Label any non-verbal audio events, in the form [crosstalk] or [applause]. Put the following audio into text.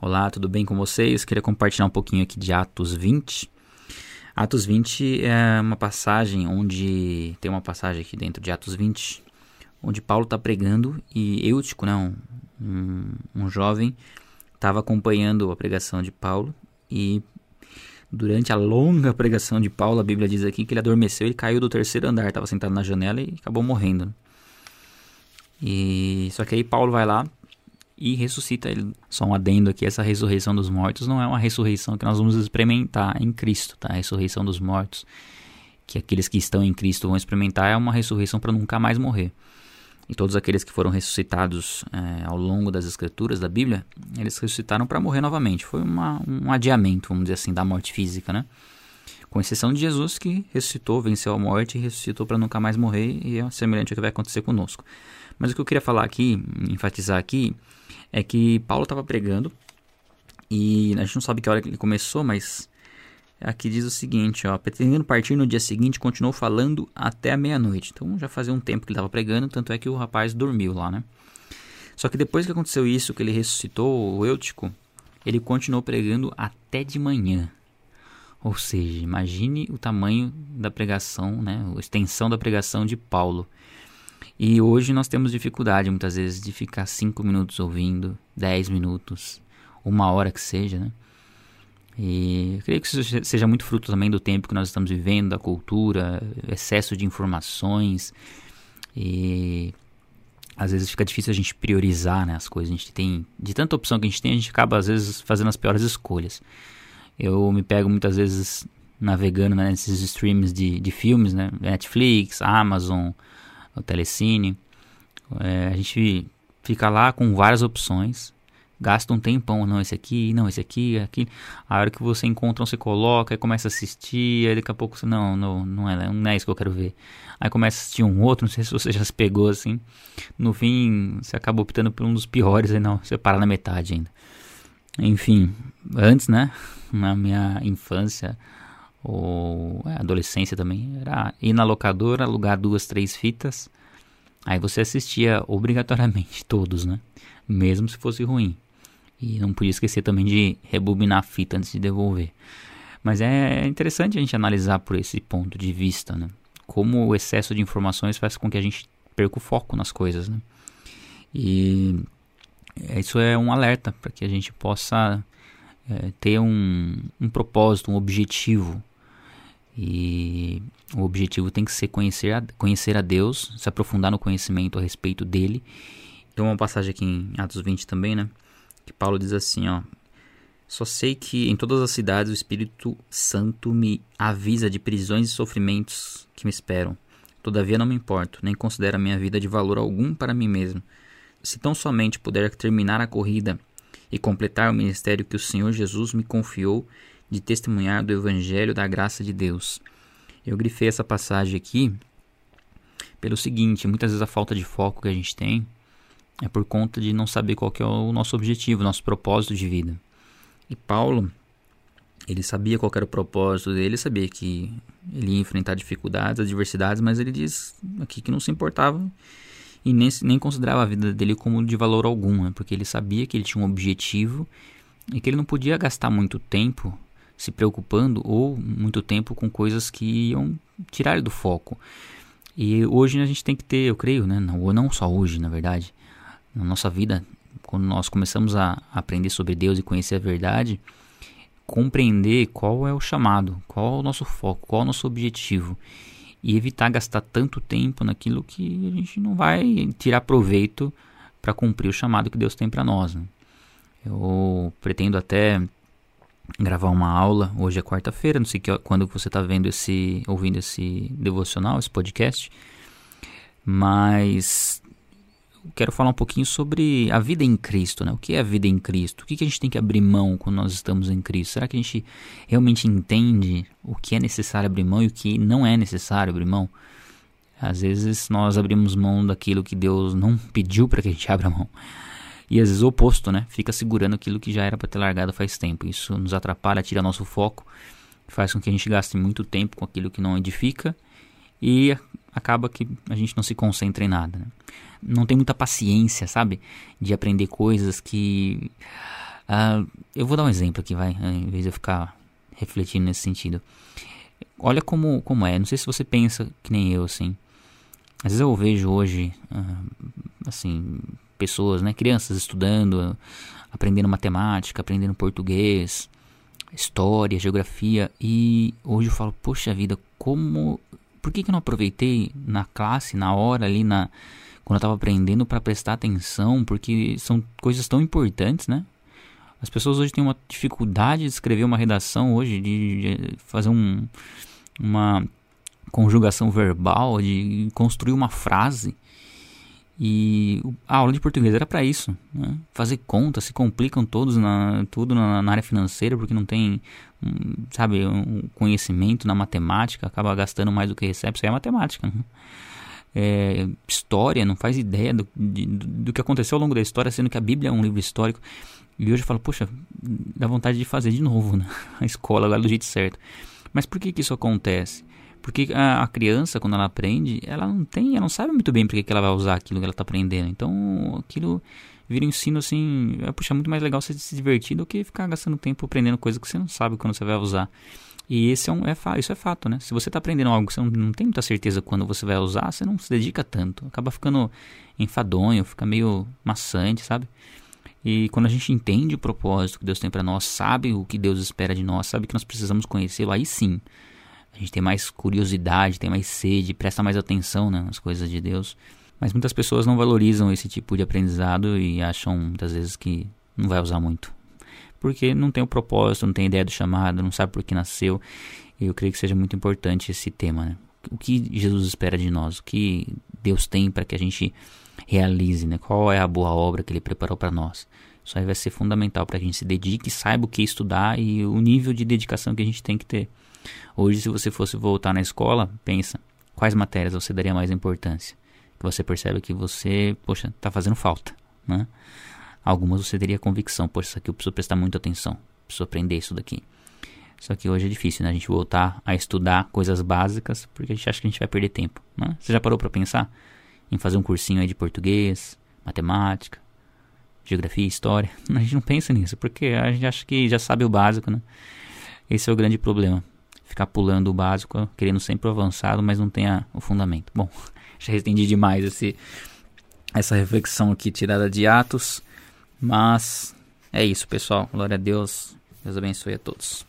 Olá, tudo bem com vocês? Queria compartilhar um pouquinho aqui de Atos 20. Atos 20 é uma passagem onde. Tem uma passagem aqui dentro de Atos 20, onde Paulo está pregando e Eutico, né, um, um, jovem, estava acompanhando a pregação de Paulo e durante a longa [laughs] pregação de Paulo, a Bíblia diz aqui que ele adormeceu e caiu do terceiro andar, estava sentado na janela e acabou morrendo. E só que aí Paulo vai lá e ressuscita ele. Só um adendo aqui, essa ressurreição dos mortos não é uma ressurreição que nós vamos experimentar em Cristo, tá? A ressurreição dos mortos, que aqueles que estão em Cristo vão experimentar, é uma ressurreição para nunca mais morrer. E todos aqueles que foram ressuscitados é, ao longo das escrituras da Bíblia, eles ressuscitaram para morrer novamente. Foi uma, um adiamento, vamos dizer assim, da morte física, né? Com exceção de Jesus, que ressuscitou, venceu a morte e ressuscitou para nunca mais morrer, e é semelhante ao que vai acontecer conosco. Mas o que eu queria falar aqui, enfatizar aqui, é que Paulo estava pregando e a gente não sabe que hora que ele começou, mas aqui diz o seguinte, ó, pretendendo partir no dia seguinte, continuou falando até a meia-noite. Então já fazia um tempo que ele estava pregando, tanto é que o rapaz dormiu lá, né? Só que depois que aconteceu isso, que ele ressuscitou o Eutico, ele continuou pregando até de manhã. Ou seja, imagine o tamanho da pregação, né, a extensão da pregação de Paulo. E hoje nós temos dificuldade muitas vezes de ficar cinco minutos ouvindo, dez minutos, uma hora que seja, né? E eu creio que isso seja muito fruto também do tempo que nós estamos vivendo, da cultura, excesso de informações. E às vezes fica difícil a gente priorizar né, as coisas. A gente tem, de tanta opção que a gente tem, a gente acaba às vezes fazendo as piores escolhas. Eu me pego muitas vezes navegando né, nesses streams de, de filmes, né? Netflix, Amazon, o Telecine. É, a gente fica lá com várias opções, gasta um tempão, não, esse aqui, não, esse aqui, aqui. A hora que você encontra você coloca, aí começa a assistir, aí daqui a pouco você, não, não, não é, não é isso que eu quero ver. Aí começa a assistir um outro, não sei se você já se pegou assim. No fim, você acaba optando por um dos piores, aí não, você para na metade ainda. Enfim, antes, né, na minha infância, ou é, adolescência também, era ir na locadora, alugar duas, três fitas, aí você assistia obrigatoriamente [laughs] todos, né? Mesmo se fosse ruim. E não podia esquecer também de rebobinar a fita antes de devolver. Mas é interessante a gente analisar por esse ponto de vista, né? Como o excesso de informações faz com que a gente perca o foco nas coisas, né? E isso é um alerta para que a gente possa é, ter um, um propósito, um objetivo e o objetivo tem que ser conhecer a, conhecer a Deus, se aprofundar no conhecimento a respeito dele. Tem uma passagem aqui em Atos 20 também, né? Que Paulo diz assim, ó. Só sei que em todas as cidades o Espírito Santo me avisa de prisões e sofrimentos que me esperam. Todavia não me importo, nem considero a minha vida de valor algum para mim mesmo. Se tão somente puder terminar a corrida e completar o ministério que o Senhor Jesus me confiou, de testemunhar do Evangelho da graça de Deus. Eu grifei essa passagem aqui pelo seguinte: muitas vezes a falta de foco que a gente tem é por conta de não saber qual é o nosso objetivo, nosso propósito de vida. E Paulo, ele sabia qual era o propósito dele, sabia que ele ia enfrentar dificuldades, adversidades, mas ele diz aqui que não se importava e nem, nem considerava a vida dele como de valor algum, né? porque ele sabia que ele tinha um objetivo e que ele não podia gastar muito tempo se preocupando ou muito tempo com coisas que iam tirar do foco. E hoje a gente tem que ter, eu creio, né, não, ou não só hoje, na verdade, na nossa vida, quando nós começamos a aprender sobre Deus e conhecer a verdade, compreender qual é o chamado, qual é o nosso foco, qual é o nosso objetivo e evitar gastar tanto tempo naquilo que a gente não vai tirar proveito para cumprir o chamado que Deus tem para nós. Né? Eu pretendo até gravar uma aula. Hoje é quarta-feira, não sei que, quando você está vendo esse, ouvindo esse devocional, esse podcast, mas quero falar um pouquinho sobre a vida em Cristo, né? O que é a vida em Cristo? O que, que a gente tem que abrir mão quando nós estamos em Cristo? Será que a gente realmente entende o que é necessário abrir mão e o que não é necessário abrir mão? Às vezes nós abrimos mão daquilo que Deus não pediu para que a gente [laughs] abra mão. E às vezes o oposto, né? Fica segurando aquilo que já era para ter largado faz tempo. Isso nos atrapalha, tira nosso foco, faz com que a gente gaste muito tempo com aquilo que não edifica e acaba que a gente não se concentra em nada. Né? Não tem muita paciência, sabe? De aprender coisas que Uh, eu vou dar um exemplo aqui, vai, em vez de eu ficar refletindo nesse sentido. Olha como, como é, não sei se você pensa que nem eu, assim. Às vezes eu vejo hoje, uh, assim, pessoas, né, crianças estudando, aprendendo matemática, aprendendo português, história, geografia, e hoje eu falo, poxa vida, como, por que, que eu não aproveitei na classe, na hora ali, na, quando eu estava aprendendo para prestar atenção, porque são coisas tão importantes, né? As pessoas hoje têm uma dificuldade de escrever uma redação hoje, de, de fazer um, uma conjugação verbal, de construir uma frase. E a aula de português era para isso, né? fazer contas, se complicam todos na tudo na, na, área financeira porque não tem, um, sabe, um conhecimento na matemática, acaba gastando mais do que recebe, isso é matemática. Né? É, história, não faz ideia do, de, do que aconteceu ao longo da história, sendo que a Bíblia é um livro histórico. E hoje eu falo, poxa, dá vontade de fazer de novo né? [laughs] a escola agora do jeito certo. Mas por que, que isso acontece? Porque a, a, criança, quando ela aprende, ela não tem, ela não sabe muito bem porque que ela vai usar aquilo que ela está aprendendo. Então, aquilo vira um ensino assim, é, puxa, muito mais legal você se divertir do que ficar gastando tempo aprendendo coisa que você não sabe quando você vai usar. E esse é um, é, isso é fato, né? Se você está aprendendo algo que você não, não, tem muita certeza quando você vai usar, você não se dedica tanto. Acaba ficando enfadonho, fica meio maçante, sabe? E quando a gente entende o propósito que Deus tem para nós, sabe o que Deus espera de nós, sabe que nós precisamos conhecê-lo, aí sim a gente tem mais curiosidade, tem mais sede, presta mais atenção né, nas coisas de Deus. Mas muitas pessoas não valorizam esse tipo de aprendizado e acham muitas vezes que não vai usar muito. Porque não tem o propósito, não tem ideia do chamado, não sabe por que nasceu. E eu creio que seja muito importante esse tema. Né? O que Jesus espera de nós? O que Deus tem para que a gente realize? Né? Qual é a boa obra que Ele preparou para nós? Isso aí vai ser fundamental para que a gente se dedique, saiba o que estudar e o nível de dedicação que a gente tem que ter. Hoje, se você fosse voltar na escola, pensa, quais matérias você daria mais importância? Que você percebe que você, poxa, está fazendo falta, né? Algumas você teria convicção, poxa, isso aqui eu preciso prestar muita atenção, preciso aprender isso daqui. Só que hoje é difícil, né? A gente voltar a estudar coisas básicas, porque a gente acha que a gente vai perder tempo, né? Você já parou para pensar em fazer um cursinho aí de português, matemática, geografia, história? [laughs] A gente não pensa nisso, porque a gente acha que já sabe o básico, né? Esse é o grande problema ficar pulando o básico, querendo sempre o avançado, mas não tem o fundamento. Bom, [laughs] já estendi demais esse, essa reflexão aqui tirada de Atos, mas é isso, pessoal. Glória a Deus. Deus abençoe a todos.